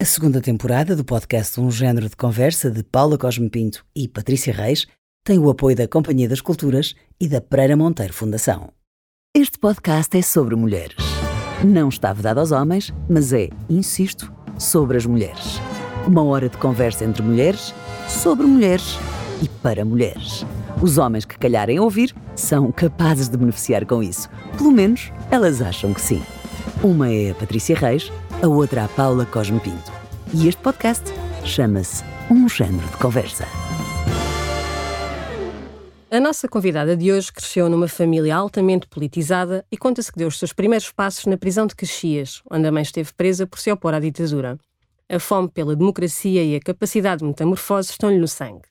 A segunda temporada do podcast Um Gênero de Conversa de Paula Cosme Pinto e Patrícia Reis tem o apoio da Companhia das Culturas e da Pereira Monteiro Fundação. Este podcast é sobre mulheres. Não está vedado aos homens, mas é, insisto, sobre as mulheres. Uma hora de conversa entre mulheres, sobre mulheres e para mulheres. Os homens que calharem ouvir são capazes de beneficiar com isso. Pelo menos elas acham que sim. Uma é a Patrícia Reis, a outra a Paula Cosme Pinto. E este podcast chama-se Um Género de Conversa. A nossa convidada de hoje cresceu numa família altamente politizada e conta-se que deu os seus primeiros passos na prisão de Caxias, onde a mãe esteve presa por se opor à ditadura. A fome pela democracia e a capacidade de metamorfose estão-lhe no sangue.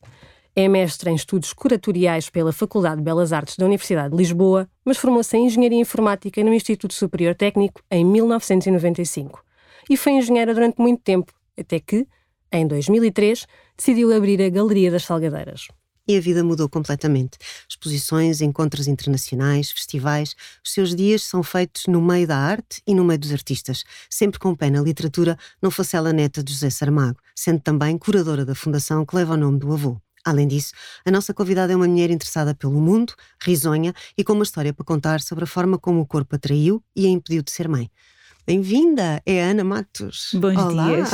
É mestre em estudos curatoriais pela Faculdade de Belas Artes da Universidade de Lisboa, mas formou-se em Engenharia Informática no Instituto Superior Técnico em 1995. E foi engenheira durante muito tempo, até que, em 2003, decidiu abrir a Galeria das Salgadeiras. E a vida mudou completamente. Exposições, encontros internacionais, festivais. Os seus dias são feitos no meio da arte e no meio dos artistas, sempre com pé na literatura, não fosse ela neta de José Saramago, sendo também curadora da fundação que leva o nome do avô. Além disso, a nossa convidada é uma mulher interessada pelo mundo, risonha e com uma história para contar sobre a forma como o corpo a traiu e a impediu de ser mãe. Bem-vinda, é Ana Matos. Bons Olá. dias.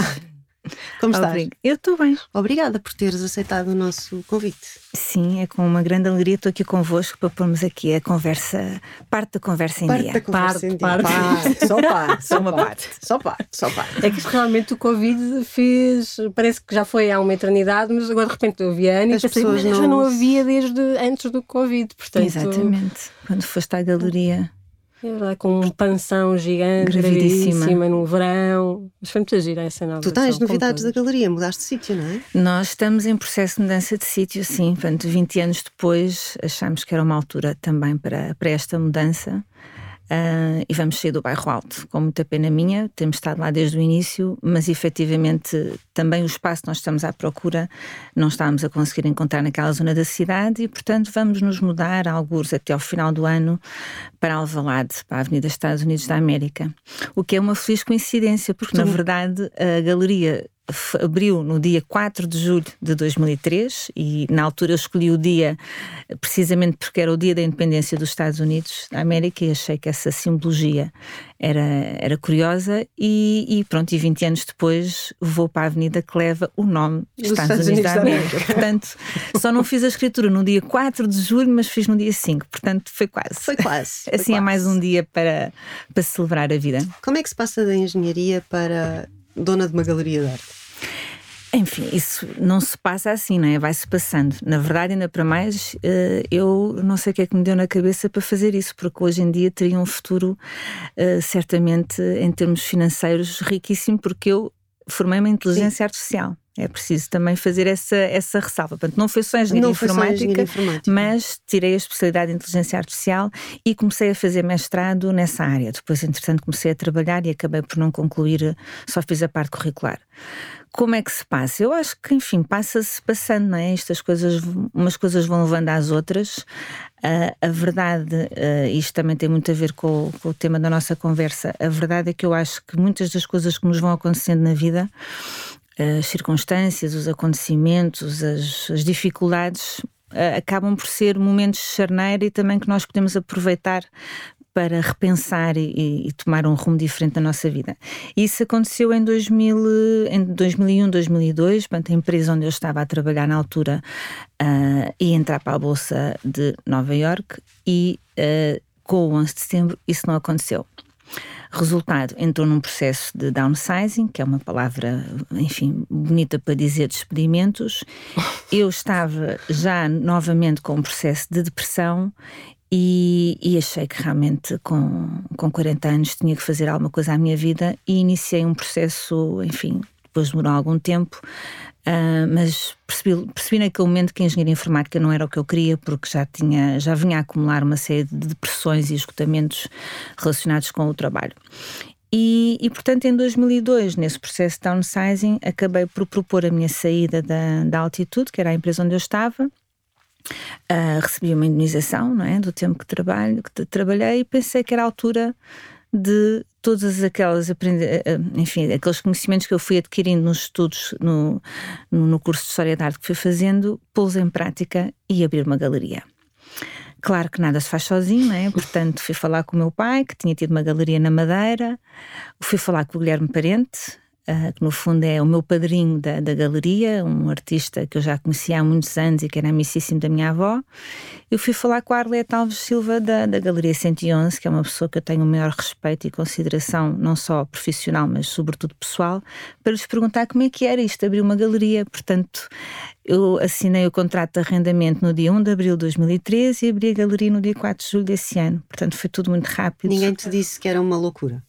Como estás? Obrigada. Eu estou bem. Obrigada por teres aceitado o nosso convite. Sim, é com uma grande alegria estou aqui convosco para pormos aqui a conversa, parte da conversa em Parte dia. da conversa Parte, em dia. parte. Parte, Só parte, Só uma parte. Só parte, só parte. É que realmente o Covid fez. Parece que já foi há uma eternidade, mas agora de repente eu vi a Ana e As pensei, pessoas mas já não- não havia desde antes do Covid. Portanto, Exatamente. Quando foste à galeria. É verdade, com um panção gigante, Gravidíssima. gravidíssima, no verão. Mas foi muito gira essa nova. Tu tens novidades da galeria, mudaste de sítio, não é? Nós estamos em processo de mudança de sítio, sim. Portanto, 20 anos depois, achámos que era uma altura também para, para esta mudança. Ah, e vamos sair do bairro Alto, com muita pena minha, temos estado lá desde o início, mas efetivamente também o espaço que nós estamos à procura não estávamos a conseguir encontrar naquela zona da cidade e, portanto, vamos nos mudar, alguns até ao final do ano, para Alvalade, para a Avenida Estados Unidos da América. O que é uma feliz coincidência, porque na verdade a galeria abriu no dia 4 de julho de 2003 e na altura eu escolhi o dia precisamente porque era o dia da independência dos Estados Unidos da América e achei que essa simbologia era, era curiosa e, e pronto, e 20 anos depois vou para a avenida que leva o nome Dos Estados, Unidos, da América. Portanto, só não fiz a escritura no dia 4 de julho, mas fiz no dia 5, portanto foi quase. Foi quase. foi Assim é quase. mais um dia para, para celebrar a vida. Como é que se passa da engenharia para dona de uma galeria de arte? Enfim, isso não se passa assim, não é? Vai-se passando. Na verdade, ainda para mais, eh, eu não sei o que é que me deu na cabeça para fazer isso, porque hoje em dia teria um futuro, eh, certamente, em termos financeiros, riquíssimo, porque eu formei-me em inteligência artificial. É preciso também fazer essa, essa ressalva. Portanto, não foi só engenharia Não foi só informática, engenharia informática. mas tirei a especialidade em inteligência artificial e comecei a fazer mestrado nessa área. Depois, entretanto, comecei a trabalhar e acabei por não concluir, só fiz a parte curricular. Como é que se passa? Eu acho que, enfim, passa-se passando, não é? Estas coisas, umas coisas vão levando às outras. Ah, a verdade, ah, isto também tem muito a ver com, o- com o tema da nossa conversa, a verdade é que eu acho que muitas das coisas que nos vão acontecendo na vida as circunstâncias, os acontecimentos, as, as dificuldades acabam por ser momentos de charneira e também que nós podemos aproveitar para repensar e, e tomar um rumo diferente na nossa vida. Isso aconteceu em, 2000, em 2001, 2002, portanto, a empresa onde eu estava a trabalhar na altura ah, ia entrar para a Bolsa de Nova York e ah, com o 11 de setembro isso não aconteceu. Resultado, entrou num processo de downsizing, que é uma palavra, enfim, bonita para dizer despedimentos. Eu estava já novamente com um processo de depressão e, e achei que realmente com, com 40 anos tinha que fazer alguma coisa à minha vida e iniciei um processo, enfim, depois demorou algum tempo, ah, mas percebi, percebi naquele momento que a engenharia informática não era o que eu queria, porque já, tinha, já vinha a acumular uma série de depressões e esgotamentos relacionados com o trabalho. E, e, portanto, em 2002, nesse processo de downsizing, acabei por propor a minha saída da, da altitude, que era a empresa onde eu estava. Ah, recebi uma indenização não é, do tempo que, trabalho, que trabalhei e pensei que era a altura de todas aquelas eh, eh, enfim, aqueles conhecimentos que eu fui adquirindo nos estudos no, no curso de História da Arte que fui fazendo, pô-los em prática e abrir uma galeria. Claro que nada se faz sozinho, não é? Portanto, fui falar com o meu pai, que tinha tido uma galeria na Madeira, fui falar com o Guilherme Parente, uh, que no fundo é o meu padrinho da, da, galeria, um artista que eu já conhecia há muitos anos e que era amicíssimo da minha avó. Eu fui falar com a Arlete Alves Silva da, da Galeria 111, que é uma pessoa que eu tenho o maior respeito e consideração, não só profissional, mas sobretudo pessoal, para lhes perguntar como é que era isto, abrir uma galeria. Portanto, eu assinei o contrato de arrendamento no dia 1 de abril de 2013 e abri a galeria no dia 4 de julho desse ano. Portanto, foi tudo muito rápido. Ninguém te disse que era uma loucura?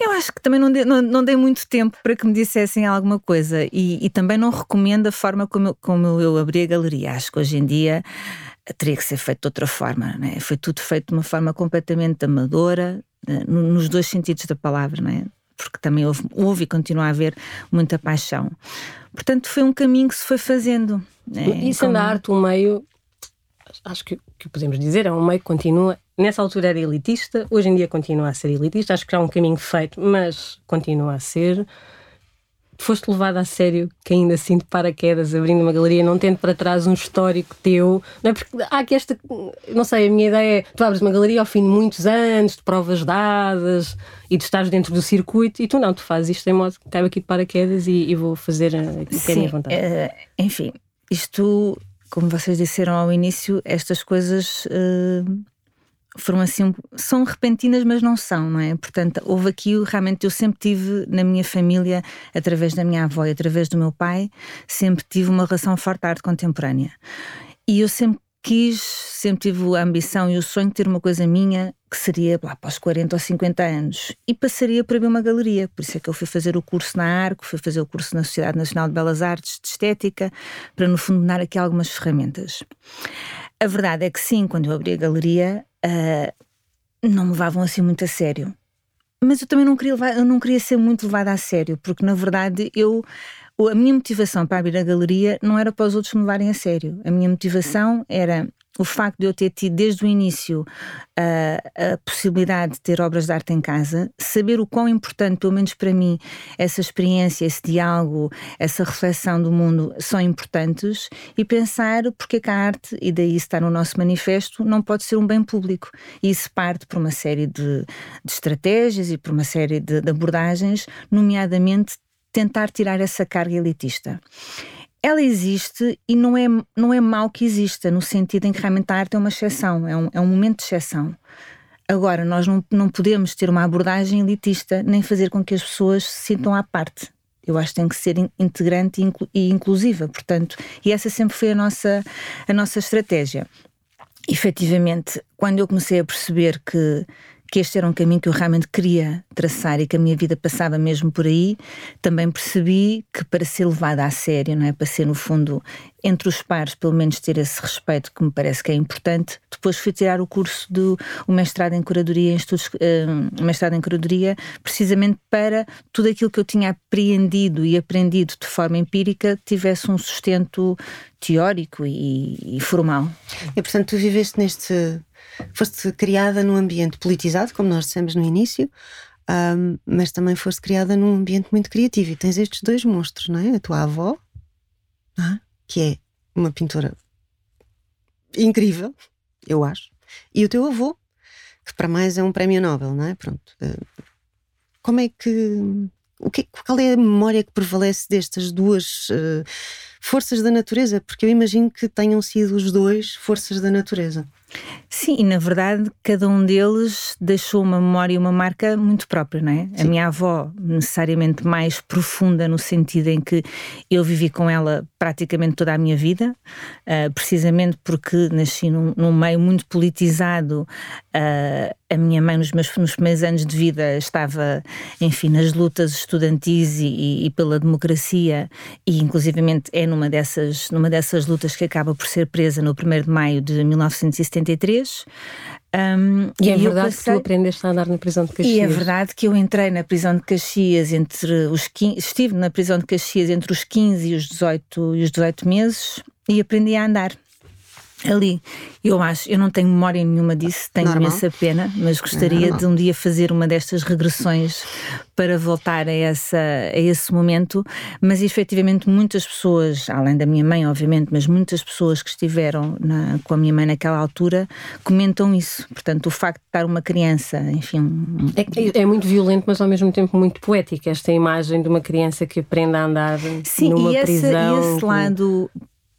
Eu acho que também não dei, não, não dei muito tempo para que me dissessem alguma coisa e, e também não recomendo a forma como eu, como eu abri a galeria. Acho que hoje em dia teria que ser feito de outra forma. Né? Foi tudo feito de uma forma completamente amadora, eh, nos dois sentidos da palavra, né? porque também houve, houve e continua a haver muita paixão. Portanto, foi um caminho que se foi fazendo. Né? E sendo como... a arte um meio, acho que, que podemos dizer, é um meio que continua nessa altura era elitista, hoje em dia continua a ser elitista, acho que já é um caminho feito, mas continua a ser. Foste levado a sério, que ainda assim de paraquedas, abrindo uma galeria, não tendo para trás um histórico teu, não é? Porque há aqui esta, não sei, a minha ideia é: tu abres uma galeria ao fim de muitos anos, de provas dadas e tu estás dentro do circuito, e tu não, tu fazes isto em modo que caio aqui de paraquedas e, e vou fazer aquilo que é a minha vontade. Uh, enfim, isto, como vocês disseram ao início, estas coisas. Uh foram assim, são repentinas, mas não são, não é? Portanto, houve aqui, realmente, eu sempre tive na minha família, através da minha avó e através do meu pai, sempre tive uma relação forte à arte contemporânea. E eu sempre quis, sempre tive a ambição e o sonho de ter uma coisa minha que seria lá para os 40 ou 50 anos e passaria para ver uma galeria. Por isso é que eu fui fazer o curso na ARCO, fui fazer o curso na Sociedade Nacional de Belas Artes de Estética, para no fundo dar aqui algumas ferramentas. A verdade é que sim, quando eu abri a galeria, uh, não me levavam assim muito a sério. Mas eu também não queria, levar, eu não queria ser muito levada a sério, porque na verdade eu a minha motivação para abrir a galeria não era para os outros me levarem a sério. A minha motivação era o facto de eu ter tido desde o início a, a, possibilidade de ter obras de arte em casa, saber o quão importante, pelo menos para mim, essa experiência, esse diálogo, essa reflexão do mundo são importantes e pensar porque é que a arte, e daí está no nosso manifesto, não pode ser um bem público. E isso parte por uma série de, de estratégias e por uma série de, de abordagens, nomeadamente tentar tirar essa carga elitista ela existe e não é, não é mau que exista, no sentido em que realmente a arte é uma exceção, é um, é um momento de exceção. Agora, nós não, não podemos ter uma abordagem elitista nem fazer com que as pessoas se sintam à parte. Eu acho que tem que ser integrante e, e inclusiva, portanto, e essa sempre foi a nossa, a nossa estratégia. Efetivamente, quando eu comecei a perceber que que este era um caminho que eu realmente queria traçar e que a minha vida passava mesmo por aí, também percebi que para ser levada a sério, não é? Para ser, no fundo, entre os pares, pelo menos ter esse respeito que me parece que é importante. Depois fui tirar o curso do o mestrado em curadoria em estudos, uh, mestrado em curadoria, precisamente para tudo aquilo que eu tinha apreendido e aprendido de forma empírica tivesse um sustento teórico e, e formal. E portanto tu viveste neste foste criada num ambiente politizado, como nós dissemos no início, um, mas também foste criada num ambiente muito criativo e tens estes dois monstros, não é? A tua avó, é? que é uma pintora incrível, eu acho, e o teu avô, que para mais é um prémio Nobel, não é? Pronto. Uh, como é que. O que, qual é a memória que prevalece destas duas uh, forças da natureza? Porque eu imagino que tenham sido os dois forças da natureza. Sim, e na verdade cada um deles deixou uma memória e uma marca muito própria, não é? Sim. A minha avó, necessariamente mais profunda, no sentido em que eu vivi com ela praticamente toda a minha vida, uh, precisamente porque nasci num, num meio muito politizado. Uh, a minha mãe, nos meus nos primeiros anos de vida, estava, enfim, nas lutas estudantis e, e pela democracia, e inclusivamente é numa dessas, numa dessas lutas que acaba por ser presa no 1 de maio de 1970 83. Um, e é verdade passei... que tu aprendeste a andar na prisão de Caxias. E é verdade que eu entrei na prisão de Caxias entre os 15, estive na prisão de Caxias entre os 15 e os 18, e os 18 meses e aprendi a andar. Ali. Eu acho, eu não tenho memória nenhuma disso, tenho normal. imensa pena, mas gostaria é de um dia fazer uma destas regressões para voltar a, essa, a esse momento. Mas efetivamente, muitas pessoas, além da minha mãe, obviamente, mas muitas pessoas que estiveram na, com a minha mãe naquela altura comentam isso. Portanto, o facto de estar uma criança, enfim. É, é muito violento, mas ao mesmo tempo muito poético, esta imagem de uma criança que aprende a andar Sim, numa e esse, prisão. E esse lado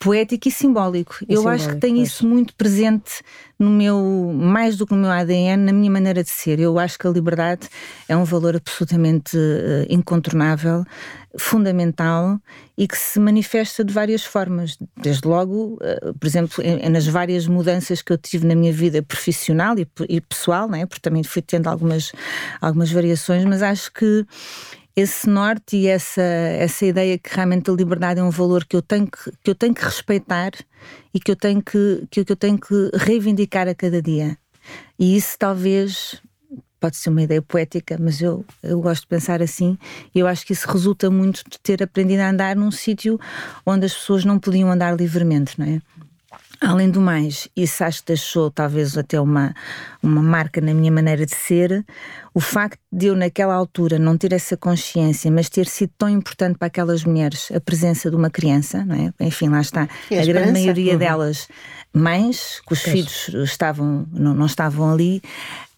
poético e simbólico. E eu simbólico, acho que tenho pois. isso muito presente no meu, mais do que no meu ADN, na minha maneira de ser. Eu acho que a liberdade é um valor absolutamente uh, incontornável, fundamental e que se manifesta de várias formas. Desde logo, uh, por exemplo, em, nas várias mudanças que eu tive na minha vida profissional e, e pessoal, né? porque também fui tendo algumas, algumas variações, mas acho que esse norte e essa, essa ideia que realmente a liberdade é um valor que eu tenho que, que, eu tenho que respeitar e que eu, tenho que, que, eu tenho que reivindicar a cada dia. E isso talvez pode ser uma ideia poética, mas eu, eu gosto de pensar assim, e eu acho que isso resulta muito de ter aprendido a andar num sítio onde as pessoas não podiam andar livremente, não é? Além do mais, isso acho que deixou talvez até uma, uma marca na minha maneira de ser, o facto de eu naquela altura não ter essa consciência, mas ter sido tão importante para aquelas mulheres a presença de uma criança, não é? Enfim, lá está, a, a grande maioria uhum. delas mães, que os filhos estavam, não, não estavam ali,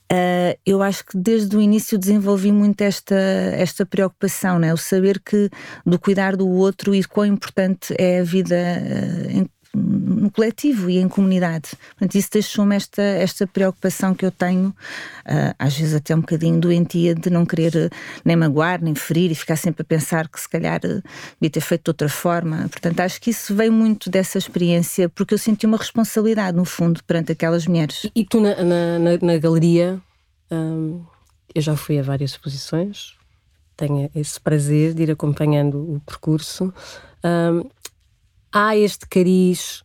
Uh, eu acho que desde o início desenvolvi muito esta, esta preocupação, né? o saber que do cuidar do outro e quão importante é a vida uh, no coletivo e em comunidade. Portanto, isso deixou-me esta, esta preocupação que eu tenho, uh, às vezes até um bocadinho doentia, de não querer uh, nem magoar, nem ferir e ficar sempre a pensar que se calhar uh, devia ter feito de outra forma. Portanto, acho que isso veio muito dessa experiência, porque eu senti uma responsabilidade, no fundo, perante aquelas mulheres. E, e tu, na, na, na, galeria, hum, eu já fui a várias exposições, tenho esse prazer de ir acompanhando o percurso. Um, há este cariz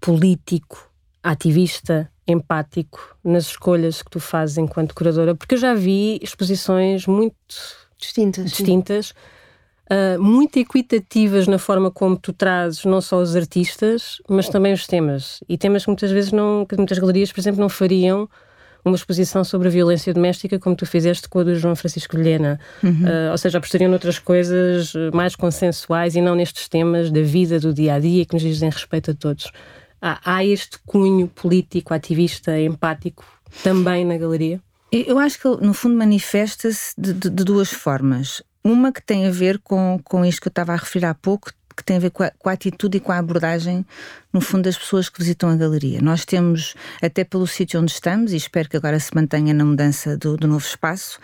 político, ativista, empático nas escolhas que tu fazes enquanto curadora? Porque eu já vi exposições muito distintas, distintas uh, muito equitativas na forma como tu trazes não só os artistas, mas também os temas. E temas que muitas vezes não, que muitas galerias, por exemplo, não fariam uma exposição sobre a violência doméstica, como tu fizeste com a do João Francisco Vilhena. Uhum. Uh, ou seja, apostariam noutras coisas mais consensuais e não nestes temas da vida, do dia a dia, que nos dizem respeito a todos. Há, há este cunho político, ativista, empático também na galeria? Eu acho que, no fundo, manifesta-se de, de, de, duas formas. Uma que tem a ver com, com isto que eu estava a referir há pouco, que tem a ver com a, com a, atitude e com a abordagem, no fundo, das pessoas que visitam a galeria. Nós temos, até pelo sítio onde estamos, e espero que agora se mantenha na mudança do, do novo espaço,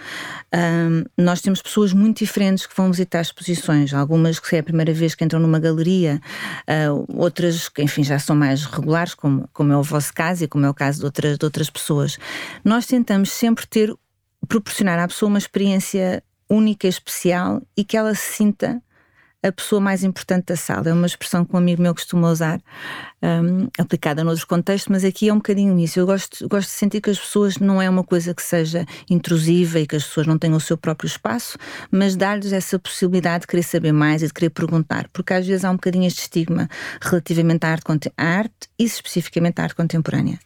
um, nós temos pessoas muito diferentes que vão visitar exposições. Algumas que é a primeira vez que entram numa galeria, uh, outras que, enfim, já são mais regulares, como, como é o vosso caso e como é o caso de outras, de outras pessoas. Nós tentamos sempre ter, proporcionar à pessoa uma experiência única, especial e que ela se sinta a pessoa mais importante da sala. É uma expressão que um amigo meu costuma usar, um, aplicada noutros contextos, mas aqui é um bocadinho isso. Eu gosto, gosto de sentir que as pessoas não é uma coisa que seja intrusiva e que as pessoas não tenham o seu próprio espaço, mas dar-lhes essa possibilidade de querer saber mais e de querer perguntar, porque às vezes há um bocadinho este estigma relativamente à arte, à arte e especificamente à arte contemporânea.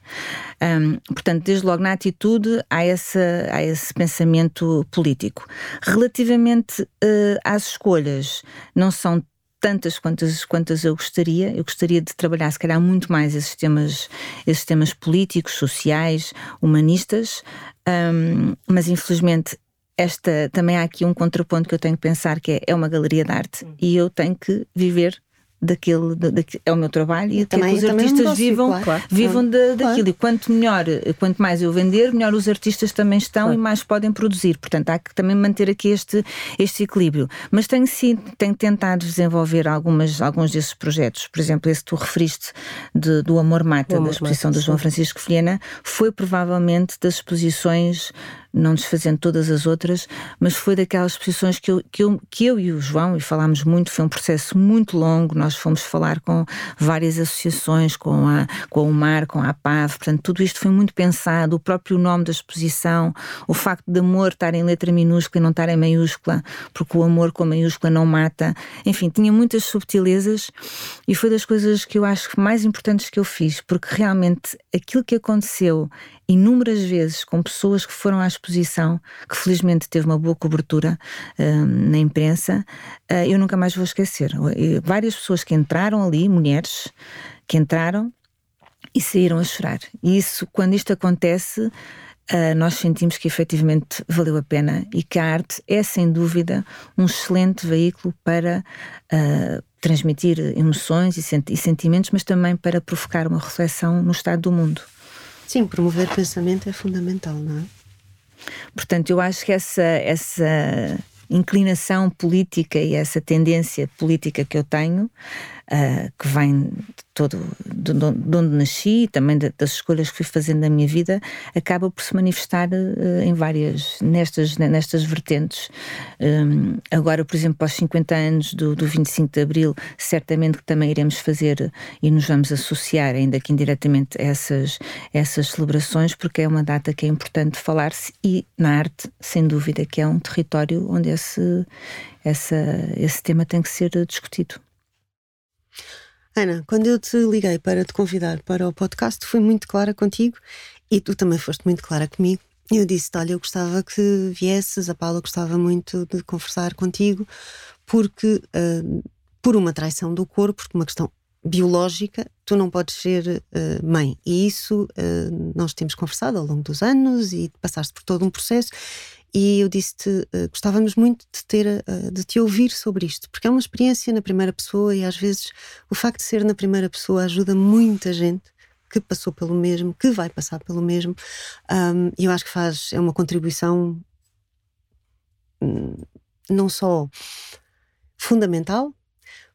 Um, portanto, desde logo na atitude há, essa, há esse pensamento político. Relativamente uh, às escolhas, não são tantas quantas, quantas eu gostaria. Eu gostaria de trabalhar, se calhar, muito mais esses temas, esses temas políticos, sociais, humanistas, um, mas infelizmente. Esta também há aqui um contraponto que eu tenho que pensar que é, é uma galeria de arte e eu tenho que viver daquele, daquele, é o meu trabalho e também, que os artistas negócio, vivam, claro, vivam de, daquilo. Claro. E quanto melhor, quanto mais eu vender, melhor os artistas também estão claro. e mais podem produzir. Portanto, há que também manter aqui este, este equilíbrio. Mas tenho sim, tenho tentado desenvolver algumas, alguns desses projetos. Por exemplo, esse que tu referiste de, do Amor Mata, Amor da exposição Mata, do João Francisco Vilhena, foi provavelmente das exposições não desfazendo todas as outras, mas foi daquelas posições que eu, que eu, que eu e o João, e falámos muito, foi um processo muito longo, nós fomos falar com várias associações, com, a, com o MAR, com a APAV, portanto, tudo isto foi muito pensado, o próprio nome da exposição, o facto de amor estar em letra minúscula e não estar em maiúscula, porque o amor com maiúscula não mata, enfim, tinha muitas subtilezas e foi das coisas que eu acho mais importantes que eu fiz, porque realmente aquilo que aconteceu inúmeras vezes com pessoas que foram à exposição, que felizmente teve uma boa cobertura uh, na imprensa, uh, eu nunca mais vou esquecer. Várias pessoas que entraram ali, mulheres, que entraram e saíram a chorar. E isso, quando isto acontece, uh, nós sentimos que efetivamente valeu a pena e que a arte é, sem dúvida, um excelente veículo para transmitir emoções e sentimentos, mas também para provocar uma reflexão no estado do mundo. Sim, promover pensamento é fundamental, não é? Portanto, eu acho que essa, essa inclinação política e essa tendência política que eu tenho uh, que vem de todo de, de, onde nasci e também de, das escolhas que fui fazendo na minha vida, acaba por se manifestar uh, em várias, nestas, nestas vertentes. Um, agora, por exemplo, aos 50 anos do, do 25 de Abril, certamente que também iremos fazer e nos vamos associar, ainda que indiretamente, a essas, essas celebrações, porque é uma data que é importante falar-se e na arte, sem dúvida, que é um território onde esse, essa, esse tema tem que ser discutido. Ana, quando eu te liguei para te convidar para o podcast, fui muito clara contigo e tu também foste muito clara comigo. Eu disse-te: Olha, eu gostava que viesses, a Paula gostava muito de conversar contigo, porque uh, por uma traição do corpo, por uma questão biológica, tu não podes ser uh, mãe. E isso uh, nós temos conversado ao longo dos anos e passaste por todo um processo. E eu disse-te, uh, gostávamos muito de ter, uh, de te ouvir sobre isto, porque é uma experiência na primeira pessoa e às vezes o facto de ser na primeira pessoa ajuda muita gente que passou pelo mesmo, que vai passar pelo mesmo. E eu acho que faz, é uma contribuição um, não só fundamental,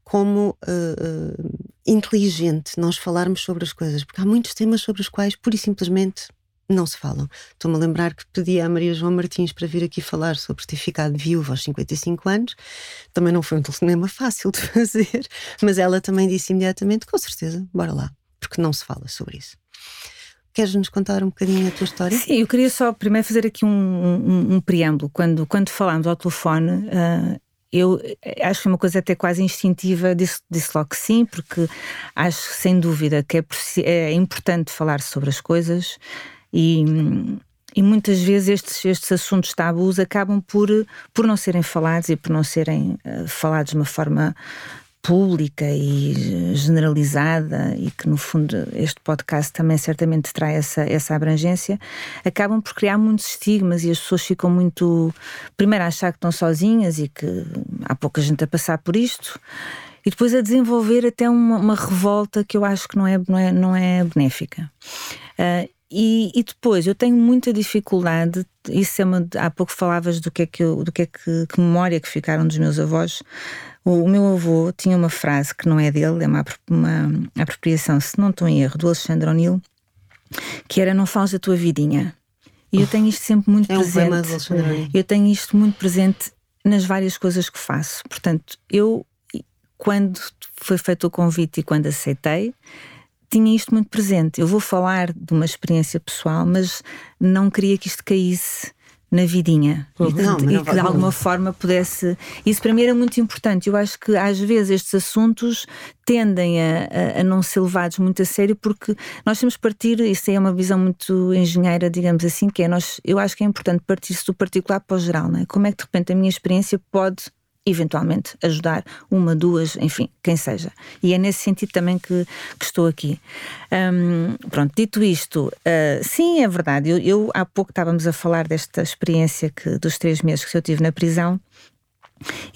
como uh, inteligente nós falarmos sobre as coisas, porque há muitos temas sobre os quais, pura e simplesmente, não se falam. Estou-me a lembrar que pedi à Maria João Martins para vir aqui falar sobre ter ficado viúva aos 55 anos. Também não foi um telefonema fácil de fazer, mas ela também disse imediatamente: com certeza, bora lá, porque não se fala sobre isso. Queres nos contar um bocadinho a tua história? Sim, eu queria só primeiro fazer aqui um, um, um preâmbulo. Quando, quando falámos ao telefone, uh, eu acho que uma coisa até quase instintiva, disse, disse logo que sim, porque acho sem dúvida que é, é importante falar sobre as coisas, e, e muitas vezes estes, estes assuntos tabus acabam por, por não serem falados e por não serem uh, falados de uma forma pública e generalizada e que no fundo este podcast também certamente traz essa, essa abrangência, acabam por criar muitos estigmas e as pessoas ficam muito primeiro a achar que estão sozinhas e que há pouca gente a passar por isto e depois a desenvolver até uma, uma revolta que eu acho que não é, não é, não é benéfica. Uh, e, e, depois eu tenho muita dificuldade, isso é uma, há pouco falavas do que é que, eu, do que, é que, que memória que ficaram dos meus avós. O, o, meu avô tinha uma frase que não é dele, é uma, uma apropriação, se não estou em erro, do Alexandre O'Neill, que era não fales da tua vidinha. E eu tenho isto sempre muito é presente. Um eu tenho isto muito presente nas várias coisas que faço. Portanto, eu, quando foi feito o convite e quando aceitei, tinha isto muito presente. Eu vou falar de uma experiência pessoal, mas não queria que isto caísse na vidinha uhum. e, que, não, e que de alguma forma pudesse. Isso para mim era muito importante. Eu acho que às vezes estes assuntos tendem a, a, a, não ser levados muito a sério porque nós temos que partir, isso é uma visão muito engenheira, digamos assim, que é nós, eu acho que é importante partir-se do particular para o geral, não é? Como é que de repente a minha experiência pode eventualmente ajudar uma, duas, enfim, quem seja. E é nesse sentido também que, que estou aqui. Um, pronto, dito isto, uh, sim, é verdade. Eu, eu, há pouco estávamos a falar desta experiência que dos três meses que eu tive na prisão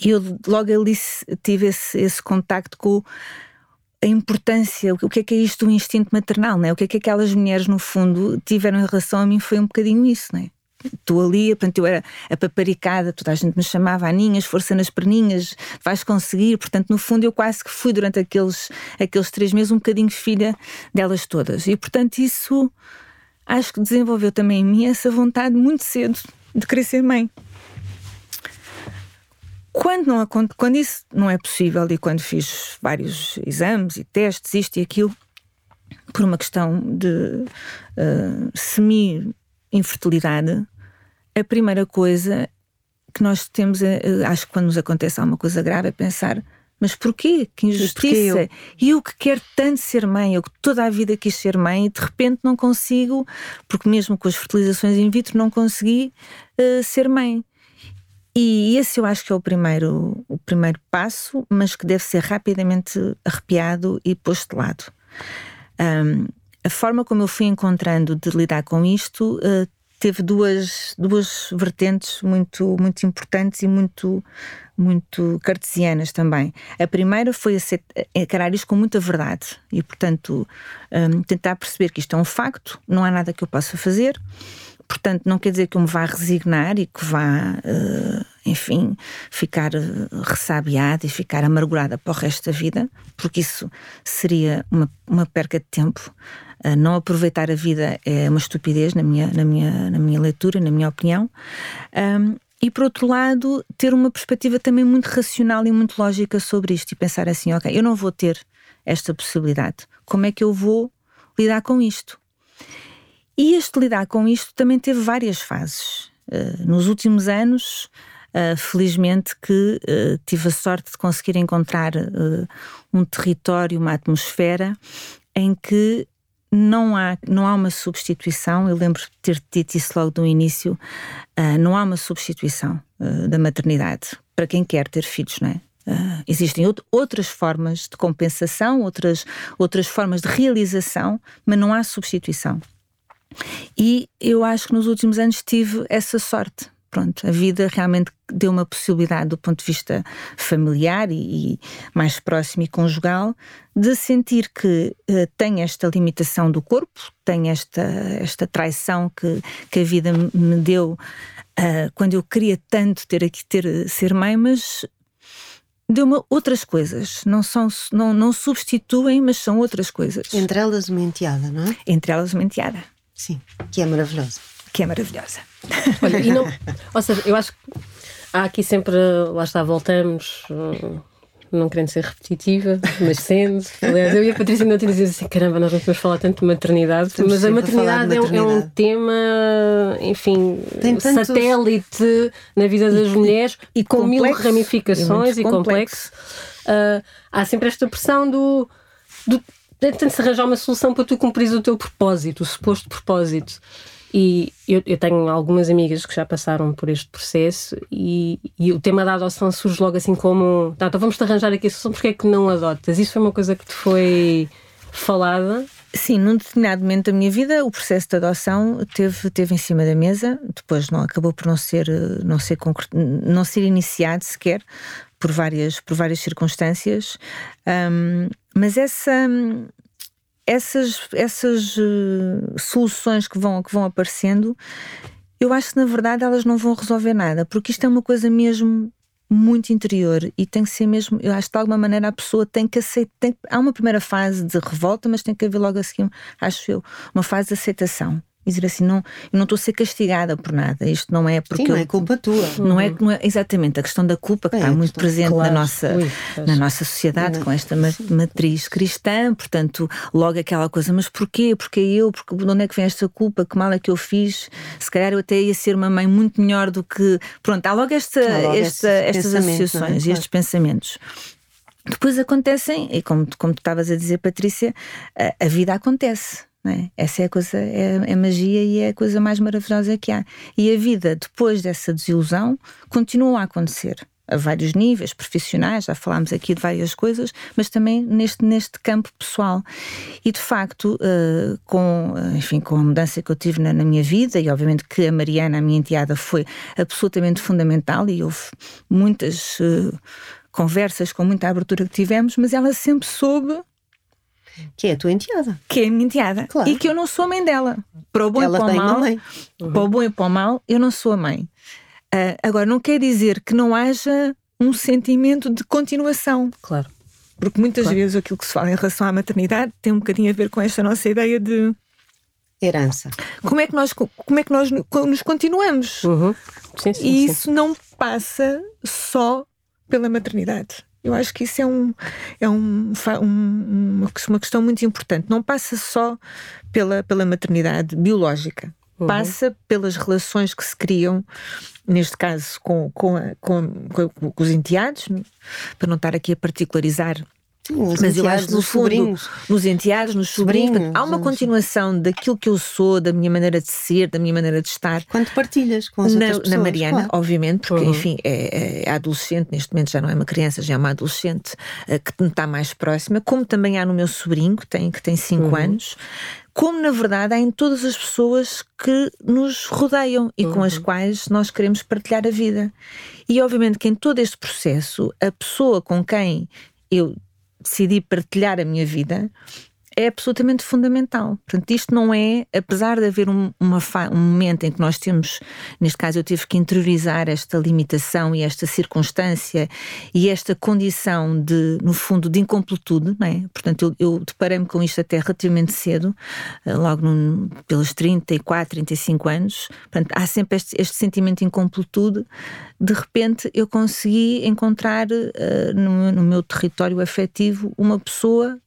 e eu logo ali tive esse, esse contacto com a importância, o que é que é isto do instinto maternal, não é? O que é que aquelas mulheres, no fundo, tiveram em relação a mim foi um bocadinho isso, não é? Estou ali, portanto, eu era a paparicada, toda a gente me chamava Aninhas, força nas perninhas, vais conseguir. Portanto, no fundo, eu quase que fui durante aqueles, aqueles três meses um bocadinho filha delas todas. E, portanto, isso acho que desenvolveu também em mim essa vontade muito cedo de querer ser mãe. Quando, não, quando isso não é possível e quando fiz vários exames e testes, isto e aquilo, por uma questão de uh, semi-infertilidade, a primeira coisa que nós temos, é, acho que quando nos acontece alguma coisa grave, é pensar mas porquê? Que injustiça! Eu? E eu que quero tanto ser mãe, eu que toda a vida quis ser mãe e de repente não consigo, porque mesmo com as fertilizações in vitro não consegui uh, ser mãe. E esse eu acho que é o primeiro, o primeiro passo, mas que deve ser rapidamente arrepiado e posto de lado. Um, a forma como eu fui encontrando de lidar com isto uh, teve duas, duas vertentes muito, muito importantes e muito, muito cartesianas também. A primeira foi encarar isto com muita verdade e, portanto, um, tentar perceber que isto é um facto, não há nada que eu possa fazer. Portanto, não quer dizer que eu me vá resignar e que vá, uh, enfim, ficar uh, ressabiada e ficar amargurada para o resto da vida, porque isso seria uma, uma perca de tempo. Não aproveitar a vida é uma estupidez, na minha, na minha, na minha leitura, na minha opinião. Um, e por outro lado, ter uma perspectiva também muito racional e muito lógica sobre isto e pensar assim: ok, eu não vou ter esta possibilidade, como é que eu vou lidar com isto? E este lidar com isto também teve várias fases. Uh, nos últimos anos, Uh, felizmente que uh, tive a sorte de conseguir encontrar um território, uma atmosfera em que não há, não há uma substituição, eu lembro de ter dito isso logo do início, uh, não há uma substituição uh, da maternidade para quem quer ter filhos, não é? Uh, existem outras formas de compensação, outras, outras formas de realização, mas não há substituição. E eu acho que nos últimos anos tive essa sorte pronto, a vida realmente deu uma possibilidade do ponto de vista familiar e, e mais próximo e conjugal de sentir que uh, tem esta limitação do corpo, tem esta, esta traição que, que a vida me deu uh, quando eu queria tanto ter aqui ter ser mãe, mas deu-me outras coisas, não, são, não, não substituem, mas são outras coisas. Entre elas uma enteada, não é? Entre elas uma enteada. Sim, que é maravilhosa. Que é maravilhosa. Olha, e não, ou seja, eu acho que há aqui sempre, lá está, voltamos, hum, não querendo ser repetitiva, mas sendo. Aliás, eu e a Patrícia não tinha dizer assim: caramba, nós não podemos falar tanto de maternidade, Estamos mas a maternidade, maternidade. É, um, é, um, tema, enfim, tantos... satélite na vida das e, mulheres e com complexo, mil ramificações e, e complexo. Uh, há sempre esta pressão do. do Tenta-se arranjar uma solução para tu cumprir o teu propósito, o suposto propósito. E eu, eu, tenho algumas amigas que já passaram por este processo e, e o tema da adoção surge logo assim como tá, então vamos-te arranjar aqui a solução, porque é que não adotas? Isso foi uma coisa que te foi falada? Sim, num determinado momento da minha vida o processo de adoção teve, teve em cima da mesa, depois não acabou por não ser, não ser, não ser iniciado sequer por várias, por várias circunstâncias, um, mas essa essas, essas uh, soluções que vão, que vão aparecendo, eu acho que na verdade elas não vão resolver nada, porque isto é uma coisa mesmo muito interior e tem que ser mesmo, eu acho que de alguma maneira a pessoa tem que aceitar, há uma primeira fase de revolta, mas tem que haver logo a seguir, acho eu, uma fase de aceitação e dizer assim, não, eu não estou a ser castigada por nada, isto não é porque. Sim, não é culpa tua. Não, é, não é exatamente a questão da culpa que é, está muito presente claro. na, nossa, Ui, na nossa sociedade não. com esta matriz cristã, portanto, logo aquela coisa, mas porquê? Porque eu? Porque de onde é que vem esta culpa? Que mal é que eu fiz? Se calhar eu até ia ser uma mãe muito melhor do que. Pronto, há logo, esta, há logo esta, estas é? associações é? e estes pensamentos. Depois acontecem, e como, como tu estavas a dizer, Patrícia, a, a vida acontece é? Essa é a coisa, é, é magia e é a coisa mais maravilhosa que há. E a vida, depois dessa desilusão, continua a acontecer a vários níveis profissionais, já falámos aqui de várias coisas, mas também neste, neste campo pessoal. E de facto, uh, com, enfim, com a mudança que eu tive na, na, minha vida, e obviamente que a Mariana, a minha enteada, foi absolutamente fundamental, e houve muitas uh, conversas com muita abertura que tivemos, mas ela sempre soube que é a tua enteada. Que é a minha enteada. Claro. E que eu não sou a mãe dela. Para o bom Ela e para o mal. Mãe. Uhum. Para o bom e para o mal, eu não sou a mãe. Uh, agora, não quer dizer que não haja um sentimento de continuação. Claro. Porque muitas claro. vezes aquilo que se fala em relação à maternidade tem um bocadinho a ver com esta nossa ideia de herança. Como é que nós, como é que nós nos continuamos? Uhum. Sim, sim, e sim. isso não passa só pela maternidade. Eu acho que isso é, um, é um, um, uma questão muito importante. Não passa só pela, pela maternidade biológica. Uhum. Passa pelas relações que se criam, neste caso com, com, com, com, com os enteados, para não estar aqui a particularizar Sim, mas eu acho que no fundo, sobrinhos. nos enteados, nos sobrinhos, sobrinhos há uma continuação daquilo que eu sou, da minha maneira de ser, da minha maneira de estar. Quando partilhas com as na, outras pessoas, Na Mariana, claro. obviamente, porque uhum. enfim, é, é, adolescente, neste momento já não é uma criança, já é uma adolescente uh, que me está mais próxima, como também há no meu sobrinho, que tem 5 que tem cinco uhum. anos, como na verdade há em todas as pessoas que nos rodeiam e uhum. com as uhum. quais nós queremos partilhar a vida. E obviamente que em todo este processo, a pessoa com quem eu decidi partilhar a minha vida é absolutamente fundamental. Portanto, isto não é, apesar de haver um, uma um momento em que nós temos, neste caso eu tive que interiorizar esta limitação e esta circunstância e esta condição de, no fundo, de incompletude, não é? Portanto, eu, eu deparei-me com isto até relativamente cedo, eh, logo pelos 34, 35 anos. Portanto, há sempre este, este sentimento de incompletude. De repente, eu consegui encontrar uh, no, no meu território afetivo uma pessoa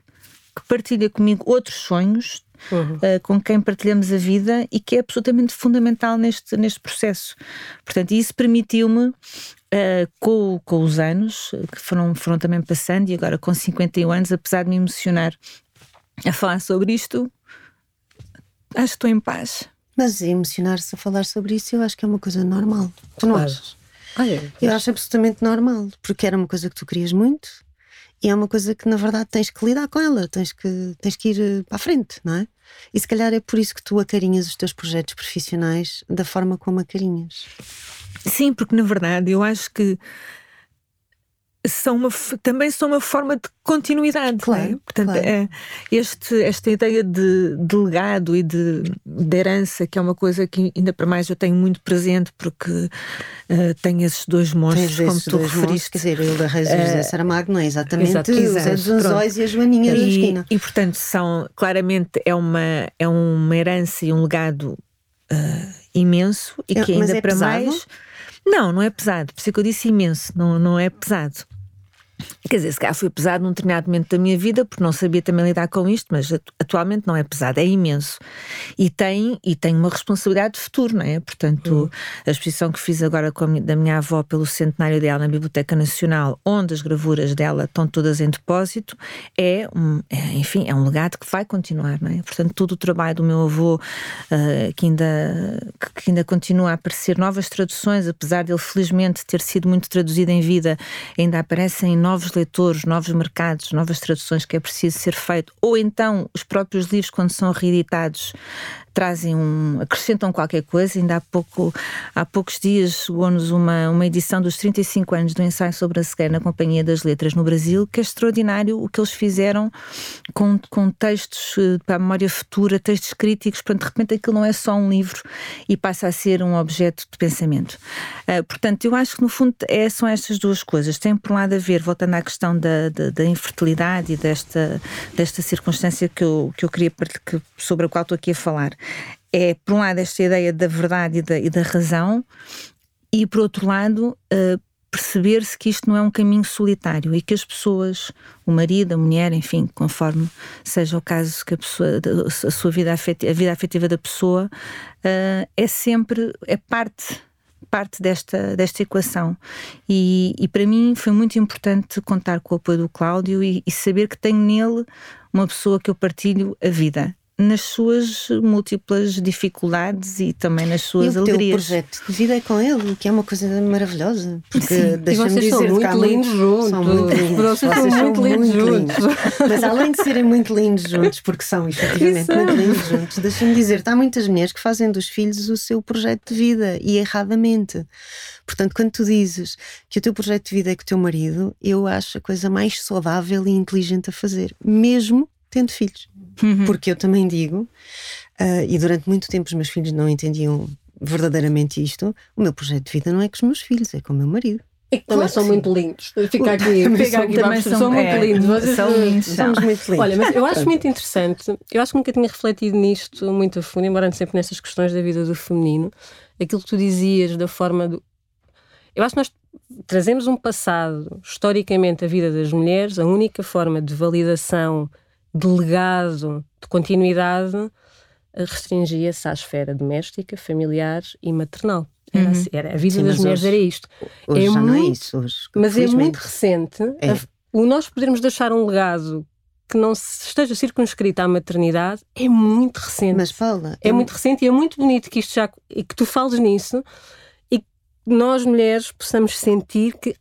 que partilha comigo outros sonhos, uhum. uh, com quem partilhamos a vida e que é absolutamente fundamental neste, neste processo. Portanto, isso permitiu-me, uh, com, com os anos, que foram, foram também passando, e agora com 51 anos, apesar de me emocionar a falar sobre isto, acho que estou em paz. Mas emocionar-se a falar sobre isso, eu acho que é uma coisa normal. Tu não claro. achas? Olha, eu acho absolutamente normal, porque era uma coisa que tu querias muito e é uma coisa que, na verdade, tens que lidar com ela, tens que, tens que ir eh, para a frente, não é? E se calhar é por isso que tu acarinhas os teus projetos profissionais da forma como acarinhas. Sim, porque na verdade eu acho que são uma, também são uma forma de continuidade. Claro, é? Portanto, claro. É, este, esta ideia de, de legado e de, de, herança, que é uma coisa que ainda para mais eu tenho muito presente, porque uh, tenho esses dois monstros, como tu referiste. Monstros, quer dizer, o da Reis uh, José Saramago não é exatamente exato, o Zé dos Anzóis e a Joaninha e, da esquina. E, portanto, são, claramente é uma, é uma herança e um legado uh, imenso e que ainda é para pesado? mais. Não, não é pesado. Por isso que eu disse imenso, não, não é pesado. Quer dizer, se calhar foi pesado num determinado momento da minha vida, porque não sabia também lidar com isto, mas atualmente não é pesado, é imenso. E tem, e tem uma responsabilidade de futuro, não é? Portanto, uhum. a exposição que fiz agora a, da minha avó pelo centenário dela na Biblioteca Nacional, onde as gravuras dela estão todas em depósito, é, um, é enfim, é um legado que vai continuar, não é? Portanto, todo o trabalho do meu avô, uh, que, ainda, que ainda continua a aparecer, novas traduções, apesar dele felizmente ter sido muito traduzido em vida, ainda aparecem novos leitores, novos mercados, novas traduções que é preciso ser feito, ou então os próprios livros, quando são reeditados, trazem um, acrescentam qualquer coisa. Ainda há, pouco, há poucos dias chegou-nos uma, uma edição dos 35 anos do ensaio sobre a cegueira na Companhia das Letras no Brasil, que é extraordinário o que eles fizeram com, com textos eh, para a memória futura, textos críticos. Portanto, de repente aquilo não é só um livro e passa a ser um objeto de pensamento. Uh, portanto, eu acho que no fundo é, são estas duas coisas. Tem por um lado a ver, voltando à questão da, da, da infertilidade e desta, desta circunstância que eu, que eu queria que, sobre a qual estou aqui a falar é, por um lado, esta ideia da verdade e da, e da razão, e por outro lado, uh, perceber-se que isto não é um caminho solitário e que as pessoas, o marido, a mulher, enfim, conforme seja o caso que a pessoa, a sua vida afetiva, a vida afetiva da pessoa, uh, é sempre, é parte parte desta, desta equação. E, e, para mim foi muito importante contar com o apoio do Cláudio e, e saber que tenho nele uma pessoa que eu partilho a vida nas suas múltiplas dificuldades e também nas suas e o alegrias. O projeto de vida é com ele, que é uma coisa maravilhosa. Porque deixa-me dizer são muito lindos juntos. São muito lindos. Vocês, Vocês são, são muito lindos juntos. Mas além de serem muito lindos juntos, porque são efetivamente Isso. muito lindos juntos, deixa-me dizer, há muitas mulheres que fazem dos filhos o seu projeto de vida e erradamente. Portanto, quando tu dizes que o teu projeto de vida é com o teu marido, eu acho a coisa mais saudável e inteligente a fazer, mesmo tendo filhos. Uhum. Porque eu também digo, uh, e durante muito tempo os meus filhos não entendiam verdadeiramente isto, o meu projeto de vida não é com os meus filhos, é com o meu marido. É que também são muito lindos. Fica aqui, fica aqui também são, são muito é, lindos. Vocês são lindos. Somos muito lindos. Olha, mas eu acho muito interessante, eu acho que nunca tinha refletido nisto muito a fundo, embora sempre nessas questões da vida do feminino, aquilo que tu dizias da forma do. Eu acho que nós trazemos um passado, historicamente, a vida das mulheres, a única forma de validação, de legado, de continuidade, restringia-se à esfera doméstica, familiar e maternal. Era, uhum. assim, era a vida Sim, das mulheres hoje, era isto. Hoje é já muito, não é isso. Hoje, mas é muito recente é. A, o nós podermos deixar um legado que não esteja circunscrito à maternidade é muito recente. Mas Paula, é, é muito recente e é muito bonito que isto já e que tu fales nisso e que nós mulheres possamos sentir que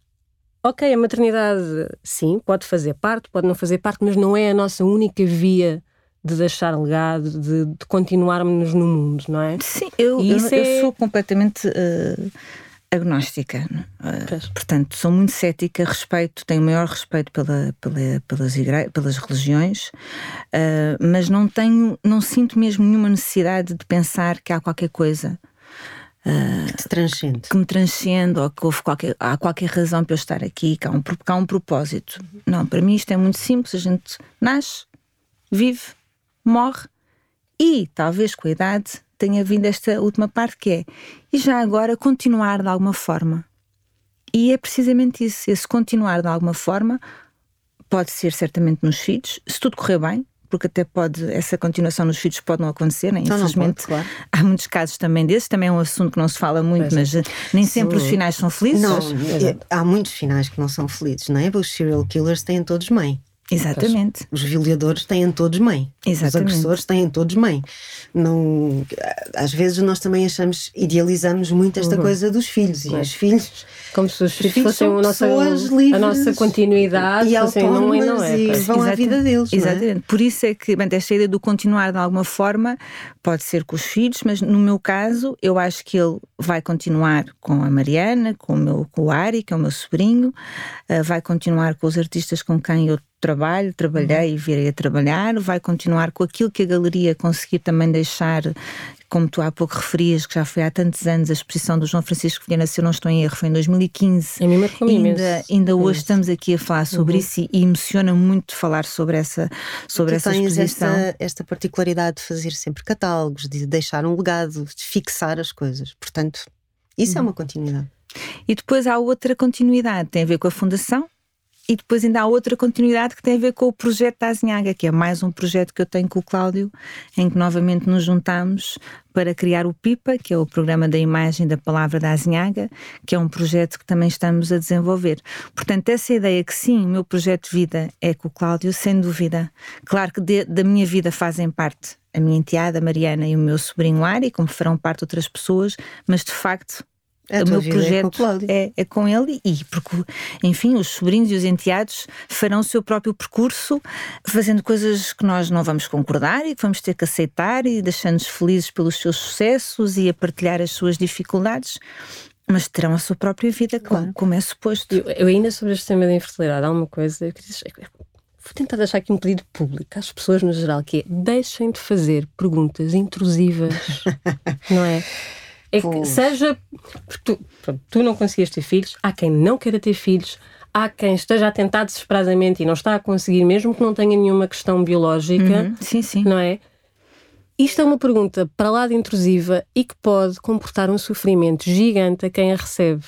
ok, a maternidade sim, pode fazer parte, pode não fazer parte, mas não é a nossa única via de deixar legado, de, de continuarmos no mundo, não é? Sim, eu, eu, é... eu, sou completamente uh, agnóstica. Uh, portanto, sou muito cética, respeito, tenho o maior respeito pela, pela, pelas, igre... pelas religiões, uh, mas não tenho, não sinto mesmo nenhuma necessidade de pensar que há qualquer coisa. Uh, que te transcende. Que me transcende ou que houve qualquer, há qualquer razão para eu estar aqui, que há um, que há um propósito. Não, para mim isto é muito simples. A gente nasce, vive, morre e, talvez com a idade, tenha vindo esta última parte que é e já agora continuar de alguma forma. E é precisamente isso, esse continuar de alguma forma pode ser certamente nos filhos, se tudo correr bem, porque até pode, essa continuação nos filhos pode não acontecer, né? infelizmente. Não, não pode, claro. Há muitos casos também desses, também é um assunto que não se fala muito, mas, mas nem sempre os finais são felizes. Não, é, há muitos finais que não são felizes, não é? Os serial killers têm todos mãe. Exatamente. Os violadores têm todos mãe. Exatamente. Os agressores têm todos mãe. Não, às vezes nós também achamos, idealizamos muito esta uhum. coisa dos filhos. E os filhos. Como se os filhos, fossem a nossa, a nossa continuidade e fossem, não, não é, e vão à vida deles. É? Exatamente. É? Por isso é que bem, esta ideia do continuar de alguma forma pode ser com os filhos, mas no meu caso, eu acho que ele vai continuar com a Mariana, com o, meu, com o Ari, que é o meu sobrinho, uh, vai continuar com os artistas com quem eu trabalho, trabalhei uhum. e virei a trabalhar, vai continuar com aquilo que a galeria conseguir também deixar, como tu há pouco referias, que já foi há tantos anos, a exposição do João Francisco Vilhena, se eu não estou em erro, foi em 2015. É mesmo ainda, ainda hoje estamos aqui a falar sobre uhum. isso e, e emociona muito falar sobre essa, sobre essa tens exposição. Esta, esta particularidade de fazer sempre catálogos, de deixar um legado, de fixar as coisas. Portanto, isso é uhum. é uma continuidade. E depois há outra continuidade, tem a ver com a Fundação, e depois ainda há outra continuidade que tem a ver com o projeto da Azinhaga, que é mais um projeto que eu tenho com o Cláudio, em que novamente nos juntamos para criar o PIPA, que é o Programa da Imagem da Palavra da Azinhaga, que é um projeto que também estamos a desenvolver. Portanto, essa ideia que sim, o meu projeto de vida é com o Cláudio, sem dúvida. Claro que de, da minha vida fazem parte a minha enteada Mariana e o meu sobrinho Ari, como farão parte outras pessoas, mas de facto a o meu projeto é, é, é, com ele e porque, enfim, os sobrinhos e os enteados farão o seu próprio percurso, fazendo coisas que nós não vamos concordar e que vamos ter que aceitar e deixando-nos felizes pelos seus sucessos e a partilhar as suas dificuldades. Mas terão a sua própria vida, claro. como é suposto. Eu, eu, ainda sobre este tema da infertilidade, há uma coisa que diz, vou tentar deixar aqui um pedido público às pessoas no geral, que é deixem de fazer perguntas intrusivas, não é? É que seja. Tu, tu não conseguias ter filhos, há quem não queira ter filhos, há quem esteja a tentar desesperadamente e não está a conseguir, mesmo que não tenha nenhuma questão biológica. Uhum. Sim, sim. Não é? Isto é uma pergunta para lá de intrusiva e que pode comportar um sofrimento gigante a quem a recebe.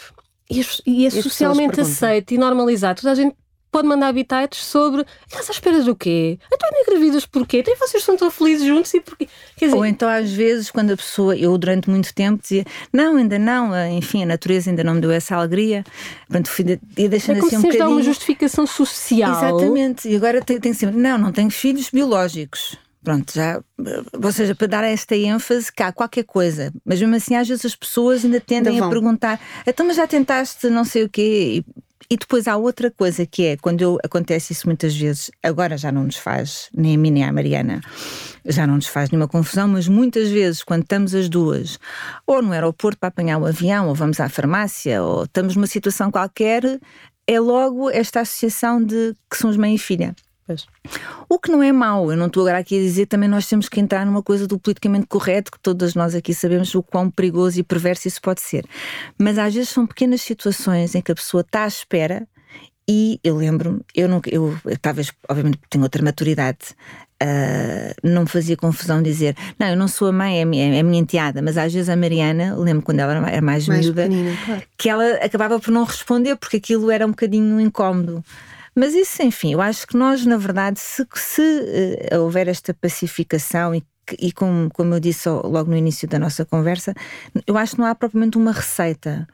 E é, e é socialmente aceito e normalizado. Toda a gente pode mandar habitats sobre estás à espera do quê? Então engravidas porquê? Então vocês estão tão felizes juntos e porquê? Dizer, Ou então às vezes quando a pessoa, eu durante muito tempo dizia não, ainda não, enfim, a natureza ainda não me deu essa alegria. Pronto, fui, ia deixando é como assim um se bocadinho. uma justificação social. Exatamente, e agora tem, tem sempre, não, não tenho filhos biológicos. Pronto, já, ou seja, para dar esta ênfase há qualquer coisa, mas mesmo assim às vezes as pessoas ainda tendem ainda a perguntar, então mas já tentaste não sei o quê, e depois há outra coisa que é, quando eu, acontece isso muitas vezes, agora já não nos faz, nem a mim nem a Mariana, já não nos faz nenhuma confusão, mas muitas vezes, quando estamos as duas, ou no aeroporto para apanhar o avião, ou vamos à farmácia, ou estamos numa situação qualquer, é logo esta associação de que somos mãe e filha. Pois. O que não é mau, eu não estou agora aqui a dizer também nós temos que entrar numa coisa do politicamente correto, que todas nós aqui sabemos o quão perigoso e perverso isso pode ser. Mas às vezes são pequenas situações em que a pessoa está à espera e eu lembro-me, eu, não, eu, talvez, obviamente, tenho outra maturidade, uh, não fazia confusão dizer, não, eu não sou a mãe, é a minha, é a minha enteada, mas às vezes a Mariana, lembro quando ela era mais, mais miúda, claro. que ela acabava por não responder porque aquilo era um bocadinho incómodo. Mas isso, enfim, eu acho que nós, na verdade, se, se uh, houver esta pacificação e e como, como eu disse logo no início da nossa conversa, eu acho que não há propriamente uma receita.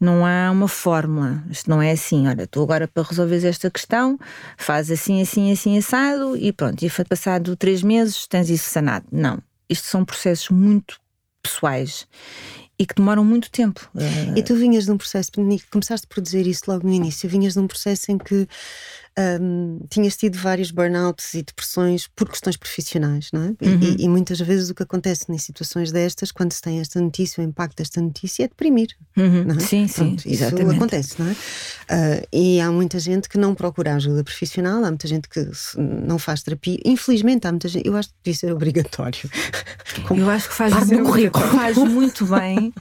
Não há uma fórmula. Isto não é assim, olha, estou agora para resolver esta questão, faz assim, assim, assim, assado e pronto, e passado três meses tens isso sanado. Não. Isto são processos muito pessoais e que demoram muito tempo. E tu vinhas de um processo, começaste por dizer isso logo no início, vinhas de um processo em que um, tinhas tido vários burnouts e depressões por questões profissionais, não é? Uhum. E, e, muitas vezes o que acontece em situações destas, quando se tem esta notícia, o impacto desta notícia é deprimir. Uhum. Não é? Sim, Pronto, sim, isso exatamente. acontece, não é? Uh, e há muita gente que não procura ajuda profissional, há muita gente que não faz terapia. Infelizmente, há muita gente, eu acho que devia ser obrigatório. eu acho que faz, faz muito bem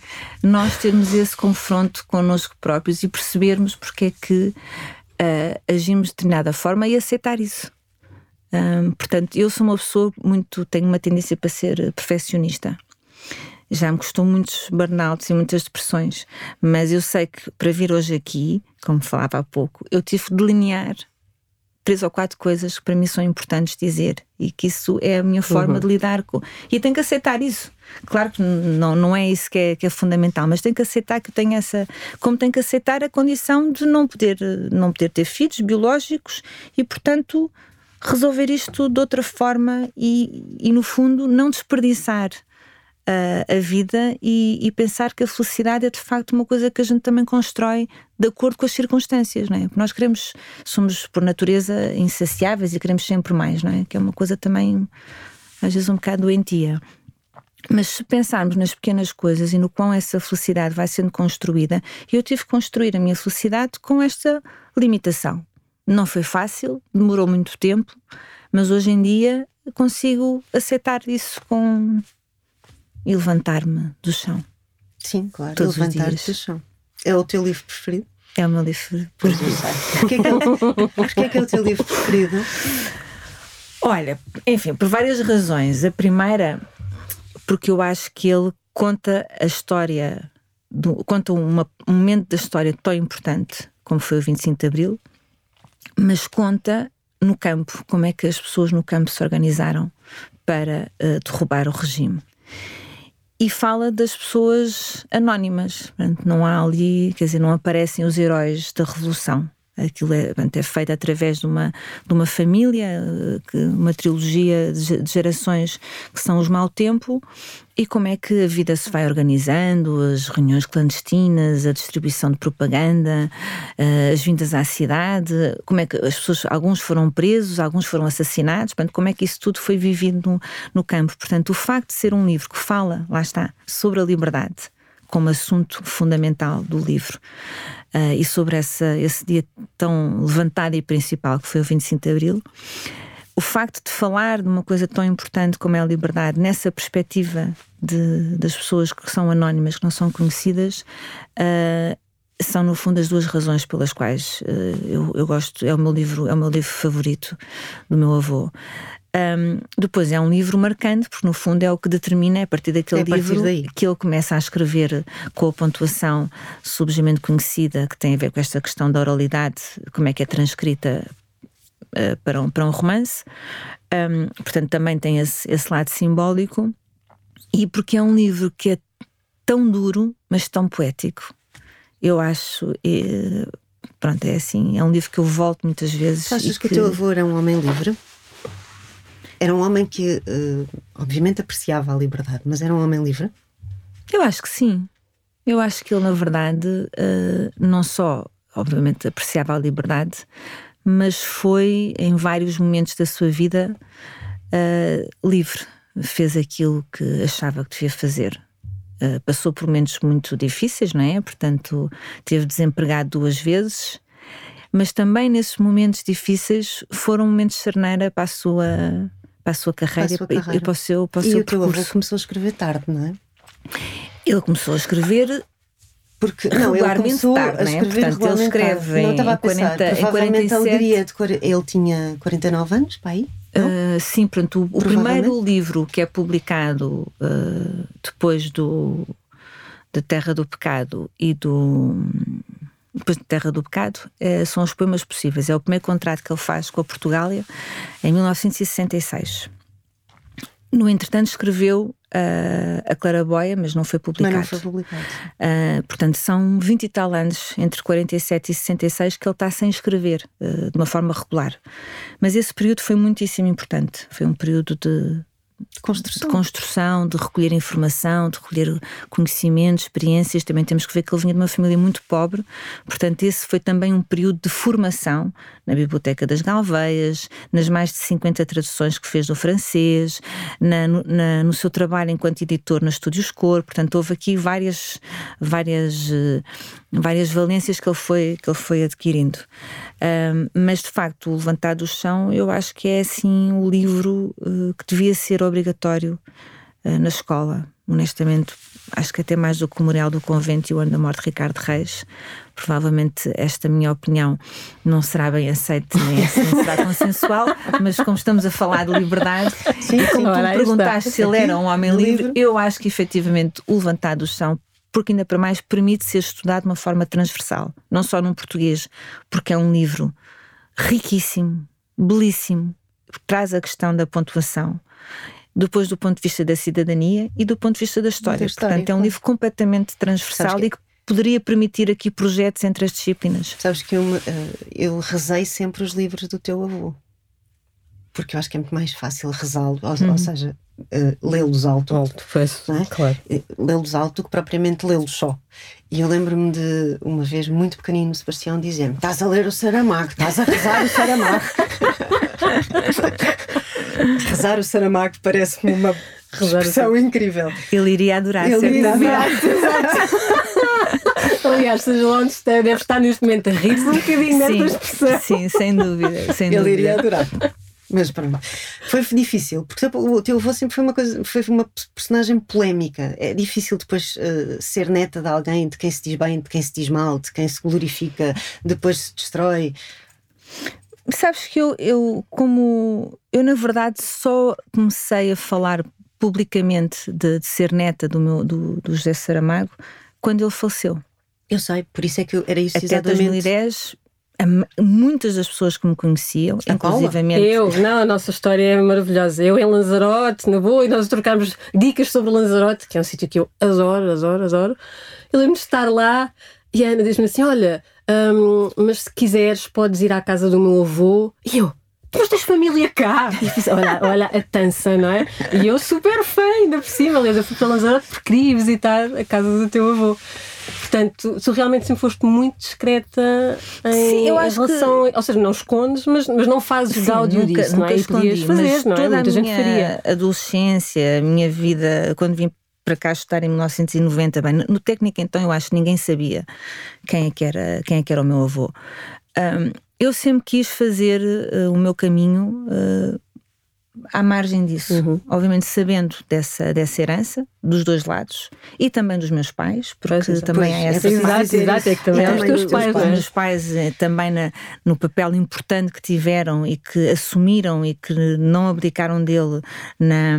nós termos esse confronto connosco próprios e percebermos porque é que uh, agimos de determinada forma e aceitar isso. Um, portanto, eu sou uma pessoa muito. tenho uma tendência para ser perfeccionista. Já me custou muitos burnouts e muitas depressões, mas eu sei que para vir hoje aqui, como falava há pouco, eu tive de delinear três ou quatro coisas que para mim são importantes dizer e que isso é a minha forma uhum. de lidar com. E tenho que aceitar isso. Claro que não, não é isso que é, que é fundamental, mas tenho que aceitar que tenho essa. Como tenho que aceitar a condição de não poder, não poder ter filhos biológicos e, portanto, resolver isto de outra forma e, e no fundo, não desperdiçar a, vida e, e, pensar que a felicidade é de facto uma coisa que a gente também constrói de acordo com as circunstâncias, não é? Nós queremos, somos por natureza insaciáveis e queremos sempre mais, não é? Que é uma coisa também às vezes um bocado doentia. Mas se pensarmos nas pequenas coisas e no quão essa felicidade vai sendo construída, eu tive que construir a minha felicidade com esta limitação. Não foi fácil, demorou muito tempo, mas hoje em dia consigo aceitar isso com, e levantar-me do chão. Sim, claro, levantar-te do chão. É o teu livro preferido? É o meu livro preferido. Porquê é, que é, é que é o teu livro preferido? Olha, enfim, por várias razões. A primeira, porque eu acho que ele conta a história, do, conta uma, um momento da história tão importante como foi o 25 de Abril, mas conta no campo, como é que as pessoas no campo se organizaram para uh, derrubar o regime e fala das pessoas anónimas. Não há ali, quer dizer, não aparecem os heróis da Revolução. Aquilo é, é feito através de uma, de uma família, que, uma trilogia de gerações que são os mau tempo, e como é que a vida se vai organizando, as reuniões clandestinas, a distribuição de propaganda, eh, as vindas à cidade, como é que as pessoas, alguns foram presos, alguns foram assassinados, portanto, como é que isso tudo foi vivido no, no campo. Portanto, o facto de ser um livro que fala, lá está, sobre a liberdade, como assunto fundamental do livro. Uh, e sobre essa, esse dia tão levantado e principal que foi o 25 de Abril, o facto de falar de uma coisa tão importante como é a liberdade, nessa perspectiva de, das pessoas que são anónimas, que não são conhecidas, uh, são no fundo as duas razões pelas quais uh, eu, eu, gosto. É o meu livro, é o meu livro favorito do meu avô. Um, depois é um livro marcante, porque no fundo é o que determina, é a partir daquele é livro que ele começa a escrever com a pontuação subjamente conhecida, que tem a ver com esta questão da oralidade, como é que é transcrita uh, para, um, para um romance. Um, portanto, também tem esse, esse lado simbólico. E porque é um livro que é tão duro, mas tão poético. Eu acho. E, pronto, é assim. É um livro que eu volto muitas vezes. Achas que... que o teu avô era um homem livre? Era um homem que, uh, obviamente, apreciava a liberdade, mas era um homem livre? Eu acho que sim. Eu acho que ele, na verdade, uh, não só, obviamente, apreciava a liberdade, mas foi, em vários momentos da sua vida, uh, livre. Fez aquilo que achava que devia fazer. passou por momentos muito difíceis, não é? Portanto, teve desempregado duas vezes mas também nesses momentos difíceis foram momentos de cerneira para a sua, para a sua carreira, a sua carreira. E, para o seu, para o e seu o teu percurso. avô começou a escrever tarde, não é? Ele começou a escrever porque não, ele começou tarde, a é? escrever Portanto, ele escreve não estava a pensar, 40 em provavelmente 47. a alegria de ele tinha 49 anos, para? Não? Uh, sim, pronto, o, o primeiro livro que é publicado uh, depois do da Terra do Pecado e do depois de Terra do Pecado eh, são os poemas possíveis. É o primeiro contrato que ele faz com a Portugália em 1966. No entretanto, escreveu uh, a Claraboia, mas não foi Mas publicado. não foi publicado. Uh, portanto, são 20 e tal anos, entre 47 e 66, que ele está sem escrever uh, de uma forma regular. Mas esse período foi muitíssimo importante. Foi um período de, de Construção. construção, de recolher informação, de recolher conhecimentos, experiências. Também temos que ver que ele vinha de uma família muito pobre, portanto, esse foi também um período de formação na Biblioteca das Galveias, nas mais de 50 traduções que fez do francês, na, no, na- no seu trabalho enquanto editor na Estúdios Cor. Portanto, houve aqui várias, várias, eh, várias valências que ele foi, que ele foi adquirindo. Ahm, mas, de facto, o Levantar do Chão, eu acho que é assim o livro eh, que devia ser obrigatório eh, na escola. Honestamente, acho que até mais do que o Memorial do Convento e o Ano da Morte de Ricardo Reis. Provavelmente esta minha opinião não será bem aceita nem assim será consensual, mas como estamos a falar de liberdade, Sim, e como tu perguntaste se ele era um homem livre, livro. eu acho que efetivamente o Levantar do Chão, porque ainda para mais permite ser estudado de uma forma transversal, não só num português, porque é um livro riquíssimo, belíssimo, traz a questão da pontuação. Depois do ponto de vista da cidadania e do ponto de vista da história. história, Portanto, é um livro completamente transversal que- e que poderia permitir aqui projetos entre as disciplinas. Sabes que eu, eh, eu rezei sempre os livros do teu avô. Porque eu acho que é muito mais fácil rezá-lo, ou, Uhum. ou seja, eh, lê-los alto. Alto, pois, é? claro. eh, lê-los alto que propriamente lê-los só. E eu lembro-me de, uma vez, muito pequenino, o Sebastião dizer-me: Estás a ler o Saramago, estás a rezar o Saramago. rezar o Saramago parece-me uma Rezar o expressão incrível. Ele iria adorar, Ele iria certamente. Aliás, seja lá onde esteja, deve estar neste momento a rir-se um bocadinho desta expressão. Sim, sem dúvida. Sem Ele dúvida. iria adorar. Mas pronto, foi difícil, porque o teu avô sempre foi uma coisa, foi uma personagem polémica. É difícil depois eh, ser neta de alguém de quem se diz bem, de quem se diz mal, de quem se glorifica, depois se destrói. Sabes que eu, eu, como eu na verdade só comecei a falar publicamente de, de ser neta do, meu, do, do José Saramago quando ele faleceu. Eu sei, por isso é que eu, era isso Até exatamente. 2010, a m- muitas das pessoas que me conheciam, A Paula? inclusivamente. Eu, não, a nossa história é maravilhosa. Eu em Lanzarote, na boa, e nós trocámos dicas sobre Lanzarote, que é um sítio que eu adoro, adoro, adoro. Eu lembro de estar lá e a Ana diz-me assim: Olha, hum, mas se quiseres, podes ir à casa do meu avô. E eu, "Tu mas tens família cá? E olha, olha a tança, não é? E eu super fã, ainda por cima. Aliás, eu fui para Lanzarote porque queria ir visitar a casa do teu avô. Portanto, tu, realmente sempre foste muito discreta em, Sim, eu em acho que- relação. Ou seja, não escondes, mas, mas não fazes Sim, gáudio nunca, disso, não é? nunca E podias escondi, fazer, não é? toda Muita a gente minha faria. adolescência, a minha vida, quando vim para cá estudar em 1990, bem, no- técnico então eu acho que ninguém sabia quem é que era, quem é que era o meu avô. Ahm, eu sempre quis fazer eh, o meu caminho eh, à margem disso, Uhum. obviamente sabendo dessa, dessa herança, dos dois lados, e também dos meus pais, porque Pois, exato. também há Pois, essa é Exato, dizer exato, isso. é que também há os teus pais, os meus pais eh, também na- no papel importante que tiveram e que assumiram e que não abdicaram dele na,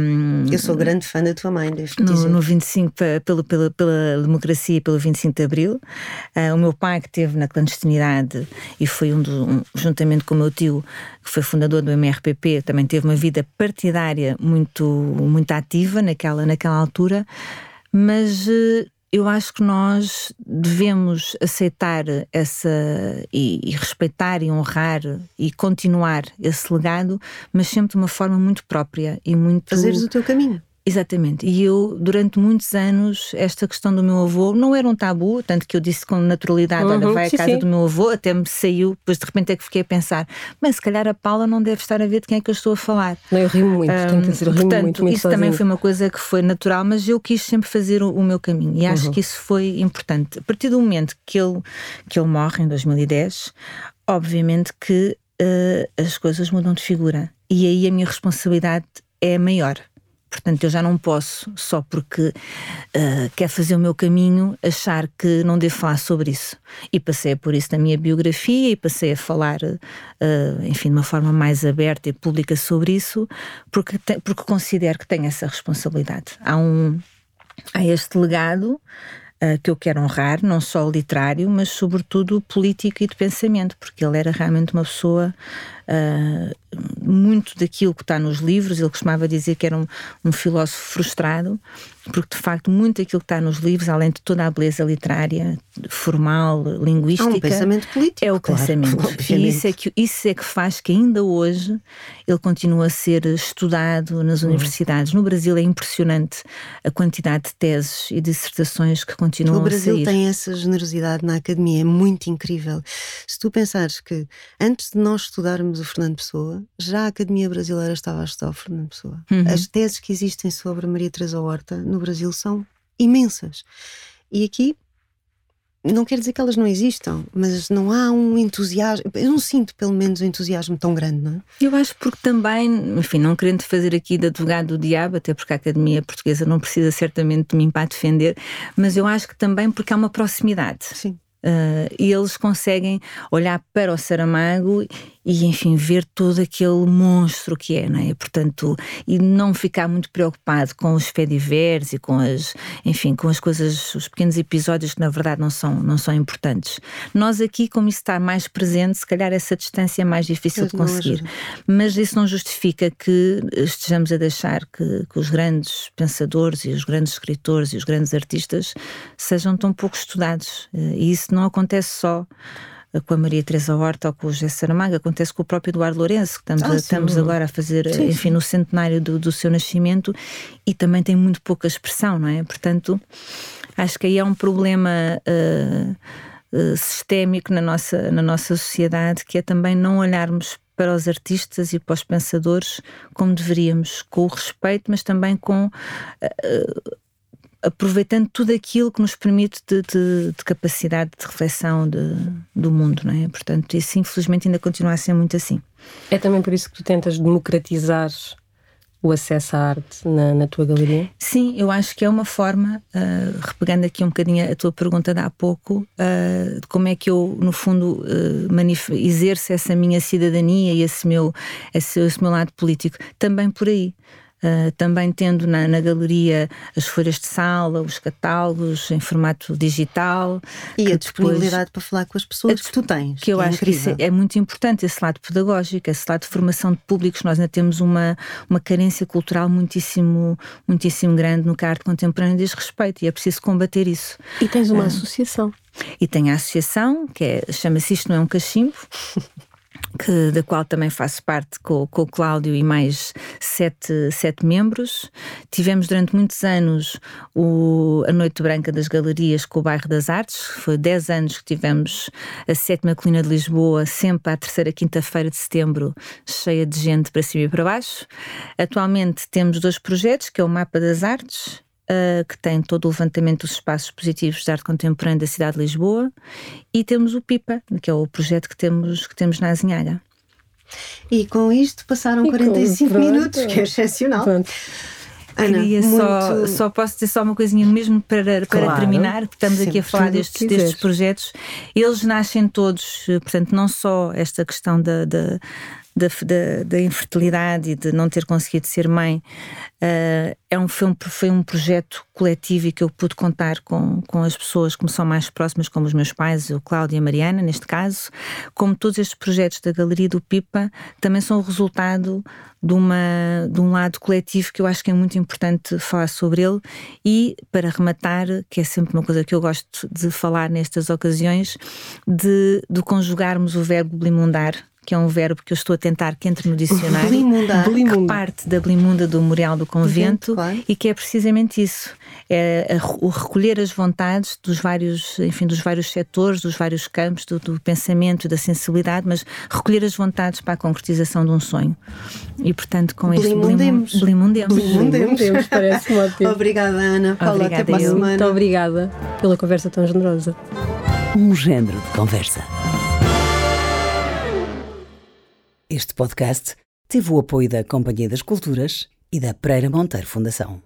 Eu sou grande fã da tua mãe, devo dizer. no, no 25 pa- pelo, pela, pela democracia e pelo 25 de Abril. Ah, o meu pai que esteve na clandestinidade e foi um, do, um juntamente com o meu tio que foi fundador do MRPP, também teve uma vida partidária muito muito ativa naquela naquela altura, mas eh, eu acho que nós devemos aceitar essa e, e respeitar e honrar e continuar esse legado, mas sempre de uma forma muito própria e muito Fazeres o teu caminho. Exatamente. E eu, durante muitos anos, esta questão do meu avô não era um tabu, tanto que eu disse com naturalidade: uhum, olha, vai à casa sim. do meu avô, até me saiu, depois de repente é que fiquei a pensar, mas se calhar a Paula não deve estar a ver de quem é que eu estou a falar. Não, eu rimo muito, um, dizer, eu rimo portanto, muito, muito Isso sozinho. também foi uma coisa que foi natural, mas eu quis sempre fazer o, o meu caminho e acho uhum. que isso foi importante. A partir do momento que ele, que ele morre, em 2010, obviamente que uh, as coisas mudam de figura e aí a minha responsabilidade é maior. Portanto, eu já não posso, só porque uh, quer fazer o meu caminho, achar que não devo falar sobre isso. E passei por isso na minha biografia e passei a falar, uh, enfim, de uma forma mais aberta e pública sobre isso, porque, te, porque considero que tenho essa responsabilidade. Há, um, há este legado uh, que eu quero honrar, não só literário, mas sobretudo político e de pensamento, porque ele era realmente uma pessoa uh, muito daquilo que está nos livros. Ele costumava dizer que era um, um, filósofo frustrado, porque de facto muito daquilo que está nos livros, além de toda a beleza literária, formal, linguística, é um pensamento político. É o claro, pensamento. E isso é, que, isso é que faz que ainda hoje ele continue a ser estudado nas uhum. universidades. No Brasil é impressionante a quantidade de teses e dissertações que continuam a sair. O Brasil tem essa generosidade na academia, é muito incrível. Se tu pensares que antes de nós estudarmos o Fernando Pessoa, já a Academia Brasileira estava a estudar o Fernando Pessoa. Uhum. As teses que existem sobre Maria Teresa Horta no Brasil são imensas. E aqui não quer dizer que elas não existam, mas não há um entusiasmo. Eu não sinto, pelo menos, um entusiasmo tão grande, não é? Eu acho porque também, enfim, não querendo fazer aqui de advogado do diabo, até porque a Academia Portuguesa não precisa certamente de mim para defender, mas eu acho que também porque há uma proximidade. Sim. Uh, e eles conseguem olhar para o Saramago e enfim ver todo aquele monstro que é, não é? Portanto, e não ficar muito preocupado com os fediveres e com as, enfim, com as coisas, os pequenos episódios que na verdade não são, não são importantes. Nós aqui, como isso está mais presente, se calhar essa distância é mais difícil de conseguir. Mas isso não justifica que estejamos a deixar que, que os grandes pensadores e os grandes escritores e os grandes artistas sejam tão pouco estudados. Eh, e isso não acontece só com a Maria Teresa Horta ou com o José Saramago, acontece com o próprio Eduardo Lourenço, que estamos, ah, estamos agora a fazer, sim, enfim, sim. no centenário do, do, seu nascimento e também tem muito pouca expressão, não é? Portanto, acho que aí há um problema uh, uh, sistémico na nossa, na nossa sociedade que é também não olharmos para os artistas e para os pensadores como deveríamos, com o respeito, mas também com uh, aproveitando tudo aquilo que nos permite de, de, de capacidade de reflexão de, do mundo, não é? Portanto, isso infelizmente ainda continua a ser muito assim. É também por isso que tu tentas democratizar o acesso à arte na, na tua galeria? Sim, eu acho que é uma forma, uh, repegando aqui um bocadinho a tua pergunta de há pouco, uh, de como é que eu, no fundo, uh, exerço essa minha cidadania e esse meu, esse, esse meu lado político, também por aí. Uh, também tendo na, na, galeria as folhas de sala, os catálogos em formato digital. E a disponibilidade para falar com as pessoas que tu tens. Que eu é acho incrível. que é, é, muito importante, esse lado pedagógico, esse lado de formação de públicos. Nós ainda temos uma, uma carência cultural muitíssimo, muitíssimo grande no que a arte contemporânea diz respeito e é preciso combater isso. E tens uma uh, associação. E tem a associação, que é, chama-se Isto Não é um Cachimbo. que, da qual também faço parte com, com o Cláudio e mais sete, sete membros. Tivemos durante muitos anos o, a Noite Branca das Galerias com o Bairro das Artes. Foi dez anos que tivemos a sétima colina de Lisboa, sempre à terceira quinta-feira de setembro, cheia de gente para cima e para baixo. Atualmente temos dois projetos, que é o Mapa das Artes uh, que tem todo o levantamento dos espaços positivos de arte contemporânea da cidade de Lisboa, e temos o PIPA, que é o projeto que temos, que temos na Azinhaga. E com isto passaram e 45 com, minutos, que é excepcional. Pronto. Ana, Queria muito... só, só posso dizer só uma coisinha mesmo para, para claro. terminar, porque estamos aqui a falar destes, destes projetos. Eles nascem todos, portanto, não só esta questão da, da da, da, da, infertilidade e de não ter conseguido ser mãe, uh, é um, foi, um, foi um projeto coletivo e que eu pude contar com, com as pessoas que me são mais próximas, como os meus pais, o Cláudio e a Mariana, neste caso, como todos estes projetos da Galeria do Pipa, também são o resultado de, uma, de um lado coletivo que eu acho que é muito importante falar sobre ele. E, para rematar, que é sempre uma coisa que eu gosto de falar nestas ocasiões, de, de conjugarmos o verbo blimundar que é um verbo que eu estou a tentar que entre no dicionário. Blimundar. Que parte da Blimunda do Memorial do Convento claro. e que é precisamente isso. É o recolher as vontades dos vários, enfim, dos vários setores, dos vários campos, do, do pensamento e da sensibilidade, mas recolher as vontades para a concretização de um sonho. E, portanto, com este Blimundemos. Blimundemos. Blimundemos. Parece-me ótimo. Obrigada, Ana. Paula, Obrigada, até para a semana. Muito obrigada pela conversa tão generosa. Um género de conversa. Este podcast teve o apoio da Companhia das Culturas e da Pereira Monteiro Fundação.